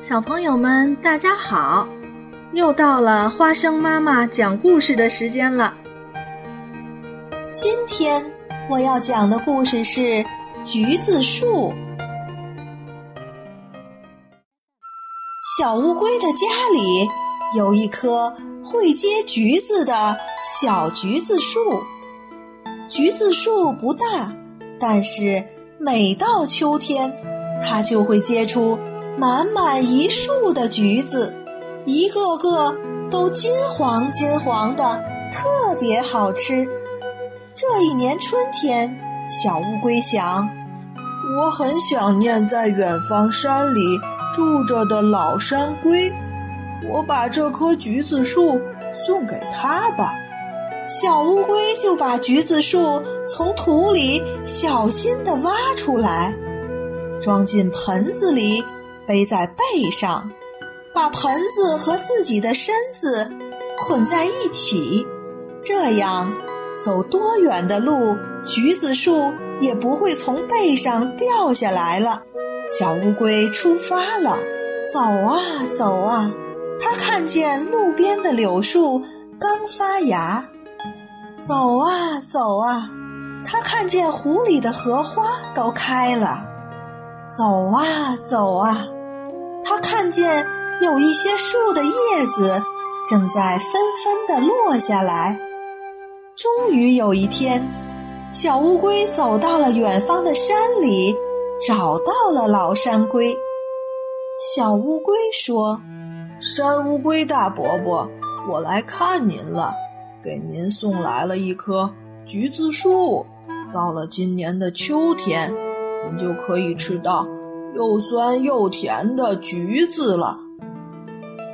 小朋友们，大家好！又到了花生妈妈讲故事的时间了。今天我要讲的故事是《橘子树》。小乌龟的家里有一棵会结橘子的小橘子树。橘子树不大，但是每到秋天，它就会结出。满满一树的橘子，一个个都金黄金黄的，特别好吃。这一年春天，小乌龟想：我很想念在远方山里住着的老山龟，我把这棵橘子树送给他吧。小乌龟就把橘子树从土里小心地挖出来，装进盆子里。背在背上，把盆子和自己的身子捆在一起，这样走多远的路，橘子树也不会从背上掉下来了。小乌龟出发了，走啊走啊，它看见路边的柳树刚发芽；走啊走啊，它看见湖里的荷花都开了；走啊走啊。他看见有一些树的叶子正在纷纷地落下来。终于有一天，小乌龟走到了远方的山里，找到了老山龟。小乌龟说：“山乌龟大伯伯，我来看您了，给您送来了一棵橘子树。到了今年的秋天，您就可以吃到。”又酸又甜的橘子了，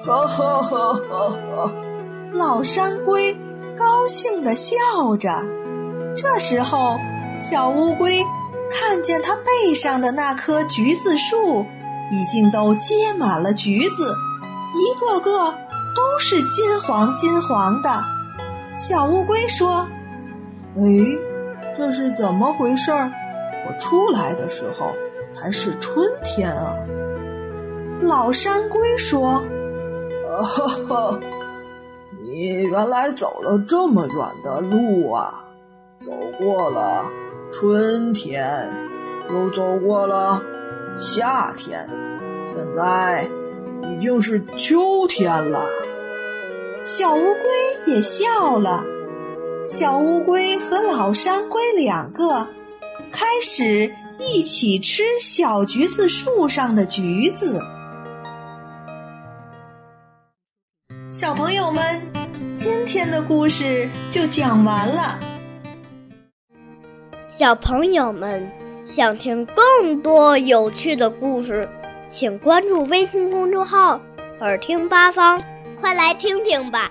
呵呵呵呵呵！老山龟高兴地笑着。这时候，小乌龟看见它背上的那棵橘子树已经都结满了橘子，一个个都是金黄金黄的。小乌龟说：“哎，这是怎么回事？我出来的时候……”才是春天啊！老山龟说：“啊哈哈，你原来走了这么远的路啊！走过了春天，又走过了夏天，现在已经是秋天了。”小乌龟也笑了。小乌龟和老山龟两个开始。一起吃小橘子树上的橘子。小朋友们，今天的故事就讲完了。小朋友们想听更多有趣的故事，请关注微信公众号“耳听八方”，快来听听吧。